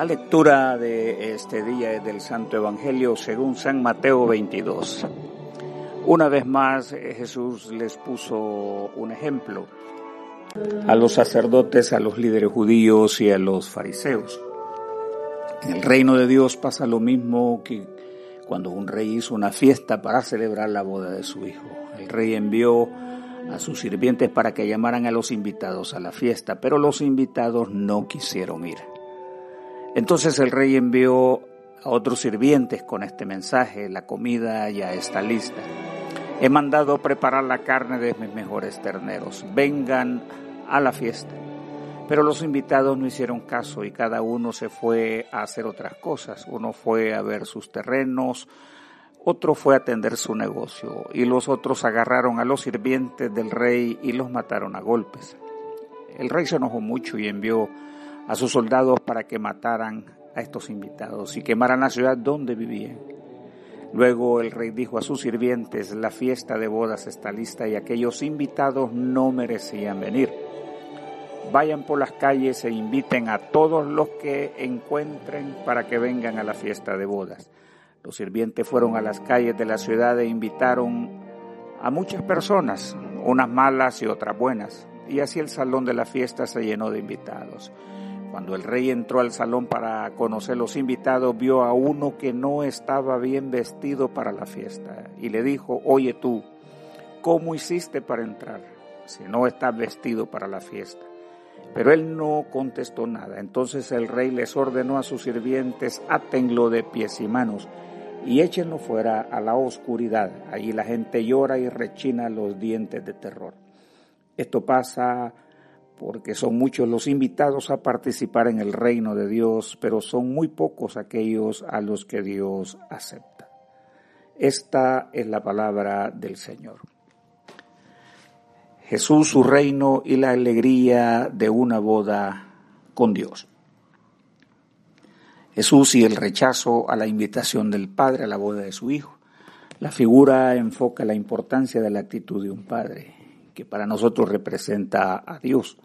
La lectura de este día es del Santo Evangelio según San Mateo 22. Una vez más Jesús les puso un ejemplo a los sacerdotes, a los líderes judíos y a los fariseos. En el reino de Dios pasa lo mismo que cuando un rey hizo una fiesta para celebrar la boda de su hijo. El rey envió a sus sirvientes para que llamaran a los invitados a la fiesta, pero los invitados no quisieron ir. Entonces el rey envió a otros sirvientes con este mensaje, la comida ya está lista. He mandado preparar la carne de mis mejores terneros. Vengan a la fiesta. Pero los invitados no hicieron caso y cada uno se fue a hacer otras cosas. Uno fue a ver sus terrenos, otro fue a atender su negocio y los otros agarraron a los sirvientes del rey y los mataron a golpes. El rey se enojó mucho y envió a sus soldados para que mataran a estos invitados y quemaran la ciudad donde vivían. Luego el rey dijo a sus sirvientes, la fiesta de bodas está lista y aquellos invitados no merecían venir. Vayan por las calles e inviten a todos los que encuentren para que vengan a la fiesta de bodas. Los sirvientes fueron a las calles de la ciudad e invitaron a muchas personas, unas malas y otras buenas, y así el salón de la fiesta se llenó de invitados. Cuando el rey entró al salón para conocer los invitados, vio a uno que no estaba bien vestido para la fiesta y le dijo, oye tú, ¿cómo hiciste para entrar si no estás vestido para la fiesta? Pero él no contestó nada. Entonces el rey les ordenó a sus sirvientes, átenlo de pies y manos y échenlo fuera a la oscuridad. Allí la gente llora y rechina los dientes de terror. Esto pasa porque son muchos los invitados a participar en el reino de Dios, pero son muy pocos aquellos a los que Dios acepta. Esta es la palabra del Señor. Jesús, su reino y la alegría de una boda con Dios. Jesús y el rechazo a la invitación del Padre a la boda de su Hijo. La figura enfoca la importancia de la actitud de un Padre, que para nosotros representa a Dios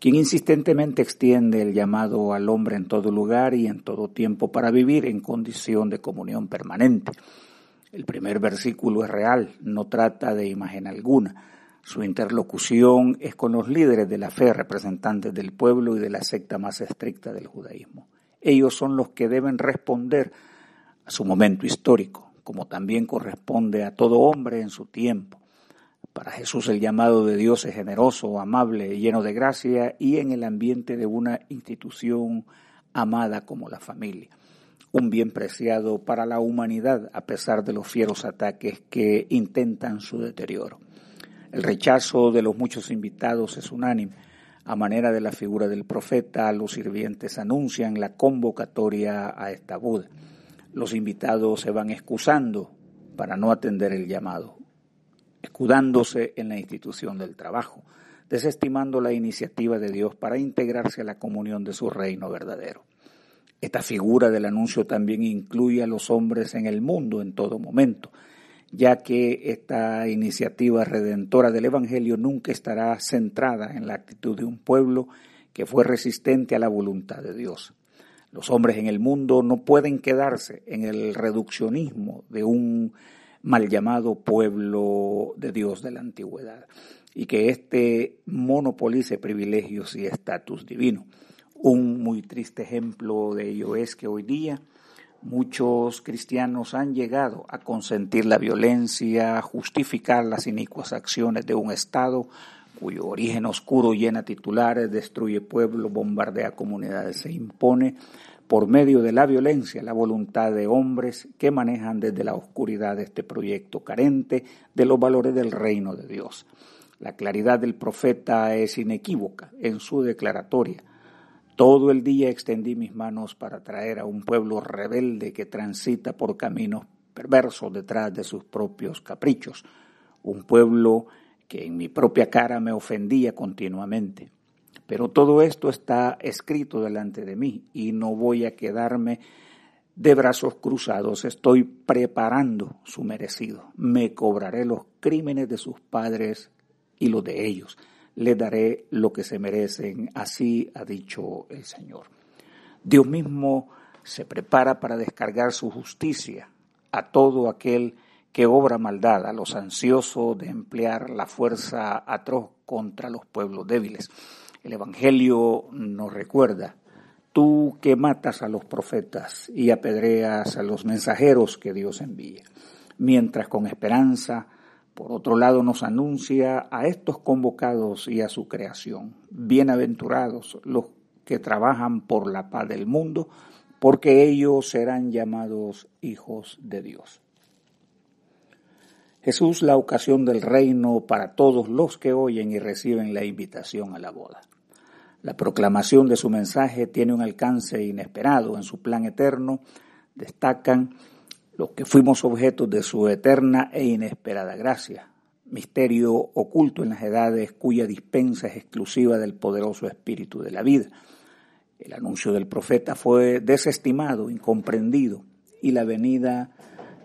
quien insistentemente extiende el llamado al hombre en todo lugar y en todo tiempo para vivir en condición de comunión permanente. El primer versículo es real, no trata de imagen alguna. Su interlocución es con los líderes de la fe, representantes del pueblo y de la secta más estricta del judaísmo. Ellos son los que deben responder a su momento histórico, como también corresponde a todo hombre en su tiempo. Para Jesús el llamado de Dios es generoso, amable, lleno de gracia y en el ambiente de una institución amada como la familia. Un bien preciado para la humanidad a pesar de los fieros ataques que intentan su deterioro. El rechazo de los muchos invitados es unánime. A manera de la figura del profeta, los sirvientes anuncian la convocatoria a esta boda. Los invitados se van excusando para no atender el llamado escudándose en la institución del trabajo, desestimando la iniciativa de Dios para integrarse a la comunión de su reino verdadero. Esta figura del anuncio también incluye a los hombres en el mundo en todo momento, ya que esta iniciativa redentora del Evangelio nunca estará centrada en la actitud de un pueblo que fue resistente a la voluntad de Dios. Los hombres en el mundo no pueden quedarse en el reduccionismo de un mal llamado pueblo de Dios de la antigüedad, y que éste monopolice privilegios y estatus divino. Un muy triste ejemplo de ello es que hoy día muchos cristianos han llegado a consentir la violencia, a justificar las inicuas acciones de un Estado cuyo origen oscuro llena titulares, destruye pueblos, bombardea comunidades, se impone por medio de la violencia la voluntad de hombres que manejan desde la oscuridad este proyecto carente de los valores del reino de Dios. La claridad del profeta es inequívoca en su declaratoria. Todo el día extendí mis manos para traer a un pueblo rebelde que transita por caminos perversos detrás de sus propios caprichos, un pueblo que en mi propia cara me ofendía continuamente. Pero todo esto está escrito delante de mí y no voy a quedarme de brazos cruzados. Estoy preparando su merecido. Me cobraré los crímenes de sus padres y los de ellos. Les daré lo que se merecen. Así ha dicho el Señor. Dios mismo se prepara para descargar su justicia a todo aquel que obra maldad, a los ansiosos de emplear la fuerza atroz contra los pueblos débiles. El Evangelio nos recuerda, tú que matas a los profetas y apedreas a los mensajeros que Dios envía, mientras con esperanza, por otro lado, nos anuncia a estos convocados y a su creación, bienaventurados los que trabajan por la paz del mundo, porque ellos serán llamados hijos de Dios. Jesús la ocasión del reino para todos los que oyen y reciben la invitación a la boda. La proclamación de su mensaje tiene un alcance inesperado. En su plan eterno destacan los que fuimos objetos de su eterna e inesperada gracia, misterio oculto en las edades cuya dispensa es exclusiva del poderoso espíritu de la vida. El anuncio del profeta fue desestimado, incomprendido, y la venida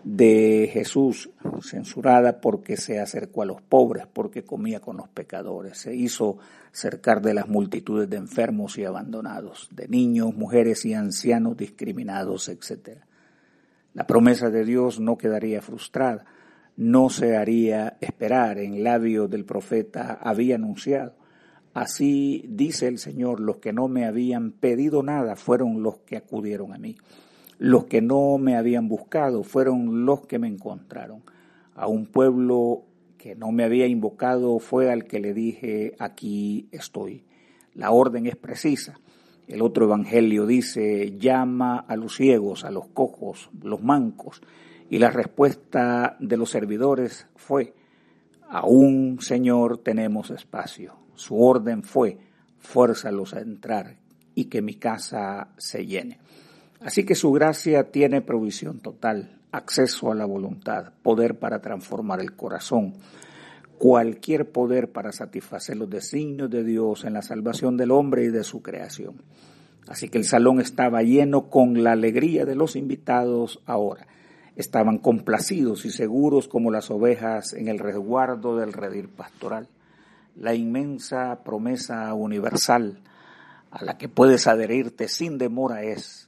de Jesús, censurada porque se acercó a los pobres, porque comía con los pecadores, se hizo cercar de las multitudes de enfermos y abandonados, de niños, mujeres y ancianos discriminados, etc. La promesa de Dios no quedaría frustrada, no se haría esperar, en labio del profeta había anunciado. Así dice el Señor, los que no me habían pedido nada fueron los que acudieron a mí. Los que no me habían buscado fueron los que me encontraron. A un pueblo que no me había invocado fue al que le dije, aquí estoy. La orden es precisa. El otro evangelio dice, llama a los ciegos, a los cojos, los mancos. Y la respuesta de los servidores fue, aún Señor tenemos espacio. Su orden fue, fuérzalos a entrar y que mi casa se llene. Así que su gracia tiene provisión total, acceso a la voluntad, poder para transformar el corazón, cualquier poder para satisfacer los designios de Dios en la salvación del hombre y de su creación. Así que el salón estaba lleno con la alegría de los invitados ahora. Estaban complacidos y seguros como las ovejas en el resguardo del redil pastoral. La inmensa promesa universal a la que puedes adherirte sin demora es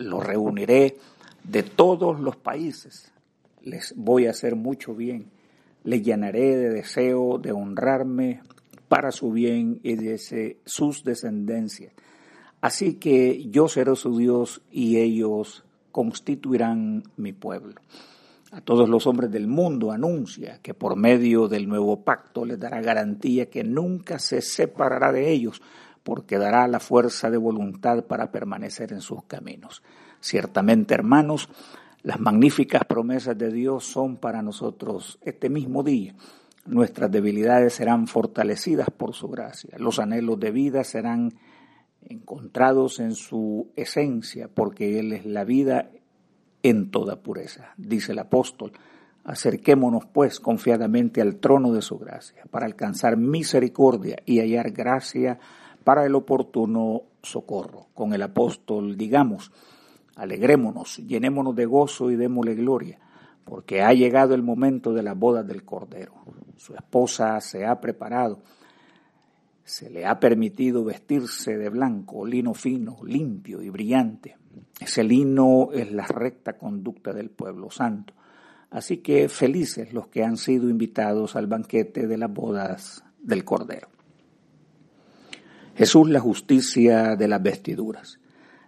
lo reuniré de todos los países. Les voy a hacer mucho bien. Les llenaré de deseo de honrarme para su bien y de sus descendencias. Así que yo seré su Dios y ellos constituirán mi pueblo. A todos los hombres del mundo anuncia que por medio del nuevo pacto les dará garantía que nunca se separará de ellos, porque dará la fuerza de voluntad para permanecer en sus caminos. Ciertamente, hermanos, las magníficas promesas de Dios son para nosotros este mismo día. Nuestras debilidades serán fortalecidas por su gracia. Los anhelos de vida serán encontrados en su esencia, porque Él es la vida en toda pureza. Dice el apóstol, acerquémonos pues confiadamente al trono de su gracia, para alcanzar misericordia y hallar gracia para el oportuno socorro. Con el apóstol digamos, alegrémonos, llenémonos de gozo y démosle gloria, porque ha llegado el momento de la boda del Cordero. Su esposa se ha preparado, se le ha permitido vestirse de blanco, lino fino, limpio y brillante. Ese lino es la recta conducta del pueblo santo. Así que felices los que han sido invitados al banquete de las bodas del Cordero. Jesús la justicia de las vestiduras.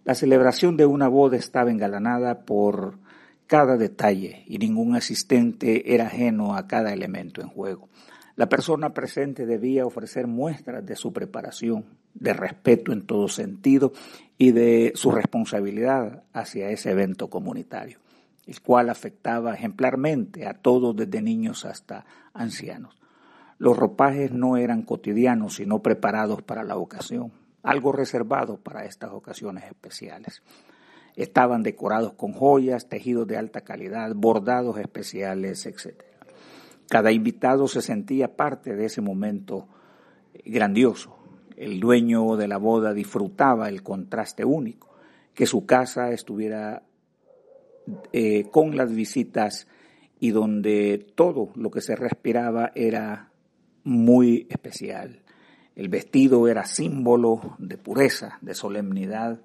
La celebración de una boda estaba engalanada por cada detalle y ningún asistente era ajeno a cada elemento en juego. La persona presente debía ofrecer muestras de su preparación, de respeto en todo sentido y de su responsabilidad hacia ese evento comunitario, el cual afectaba ejemplarmente a todos desde niños hasta ancianos. Los ropajes no eran cotidianos, sino preparados para la ocasión, algo reservado para estas ocasiones especiales. Estaban decorados con joyas, tejidos de alta calidad, bordados especiales, etc. Cada invitado se sentía parte de ese momento grandioso. El dueño de la boda disfrutaba el contraste único, que su casa estuviera eh, con las visitas y donde todo lo que se respiraba era muy especial. El vestido era símbolo de pureza, de solemnidad,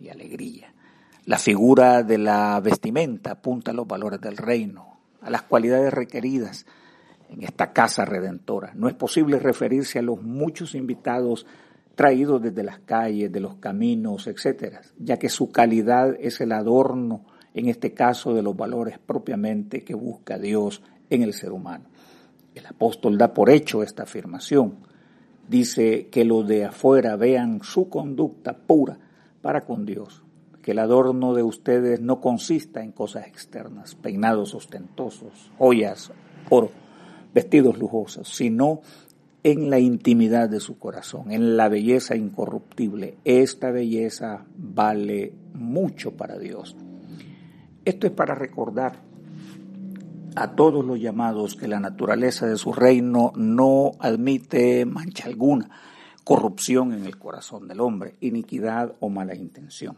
y alegría. La figura de la vestimenta apunta a los valores del reino, a las cualidades requeridas en esta casa redentora. No es posible referirse a los muchos invitados traídos desde las calles, de los caminos, etcétera, ya que su calidad es el adorno, en este caso, de los valores propiamente que busca Dios en el ser humano. El apóstol da por hecho esta afirmación. Dice que los de afuera vean su conducta pura para con Dios, que el adorno de ustedes no consista en cosas externas, peinados ostentosos, joyas, oro, vestidos lujosos, sino en la intimidad de su corazón, en la belleza incorruptible. Esta belleza vale mucho para Dios. Esto es para recordar a todos los llamados que la naturaleza de su reino no admite mancha alguna, corrupción en el corazón del hombre, iniquidad o mala intención.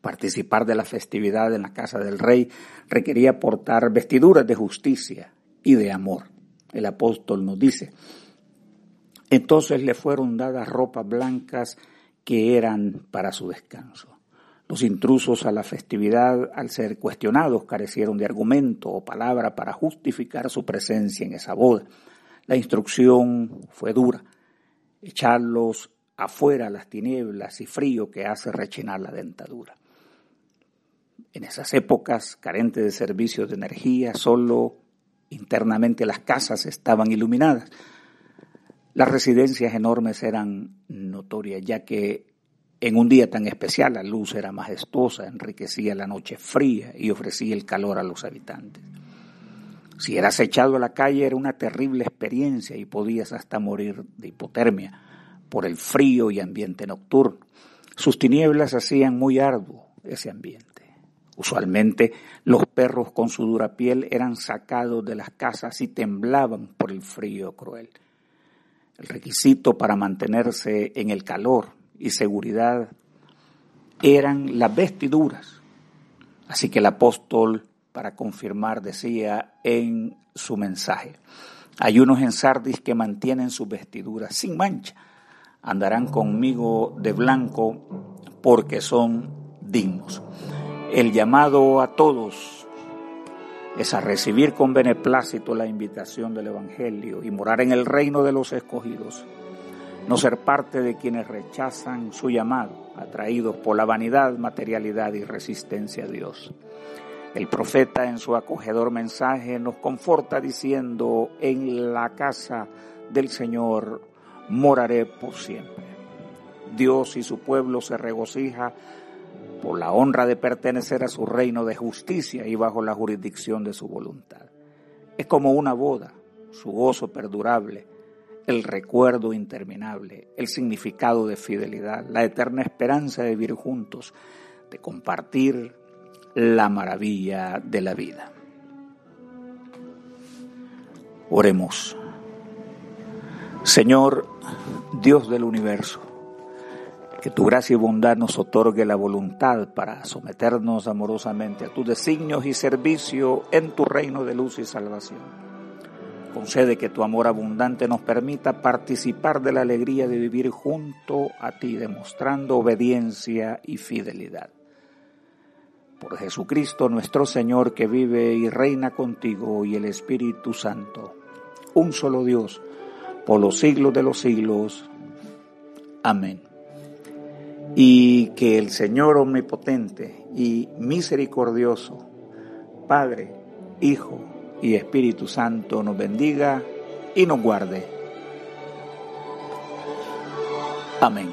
Participar de la festividad en la casa del rey requería portar vestiduras de justicia y de amor. El apóstol nos dice, entonces le fueron dadas ropas blancas que eran para su descanso. Los intrusos a la festividad, al ser cuestionados, carecieron de argumento o palabra para justificar su presencia en esa boda. La instrucción fue dura, echarlos afuera las tinieblas y frío que hace rechinar la dentadura. En esas épocas, carentes de servicios de energía, solo internamente las casas estaban iluminadas. Las residencias enormes eran notorias, ya que en un día tan especial la luz era majestuosa, enriquecía la noche fría y ofrecía el calor a los habitantes. Si eras echado a la calle era una terrible experiencia y podías hasta morir de hipotermia por el frío y ambiente nocturno. Sus tinieblas hacían muy arduo ese ambiente. Usualmente los perros con su dura piel eran sacados de las casas y temblaban por el frío cruel. El requisito para mantenerse en el calor y seguridad eran las vestiduras. Así que el apóstol, para confirmar, decía en su mensaje, hay unos en Sardis que mantienen sus vestiduras sin mancha, andarán conmigo de blanco porque son dignos. El llamado a todos es a recibir con beneplácito la invitación del Evangelio y morar en el reino de los escogidos, no ser parte de quienes rechazan su llamado, atraídos por la vanidad, materialidad y resistencia a Dios. El profeta en su acogedor mensaje nos conforta diciendo, en la casa del Señor moraré por siempre. Dios y su pueblo se regocija por la honra de pertenecer a su reino de justicia y bajo la jurisdicción de su voluntad. Es como una boda, su gozo perdurable, el recuerdo interminable, el significado de fidelidad, la eterna esperanza de vivir juntos, de compartir la maravilla de la vida. Oremos. Señor, Dios del universo, que tu gracia y bondad nos otorgue la voluntad para someternos amorosamente a tus designios y servicio en tu reino de luz y salvación. Concede que tu amor abundante nos permita participar de la alegría de vivir junto a ti, demostrando obediencia y fidelidad. Por Jesucristo nuestro Señor, que vive y reina contigo y el Espíritu Santo, un solo Dios, por los siglos de los siglos. Amén y que el Señor omnipotente y misericordioso, Padre, Hijo y Espíritu Santo nos bendiga y nos guarde. Amén.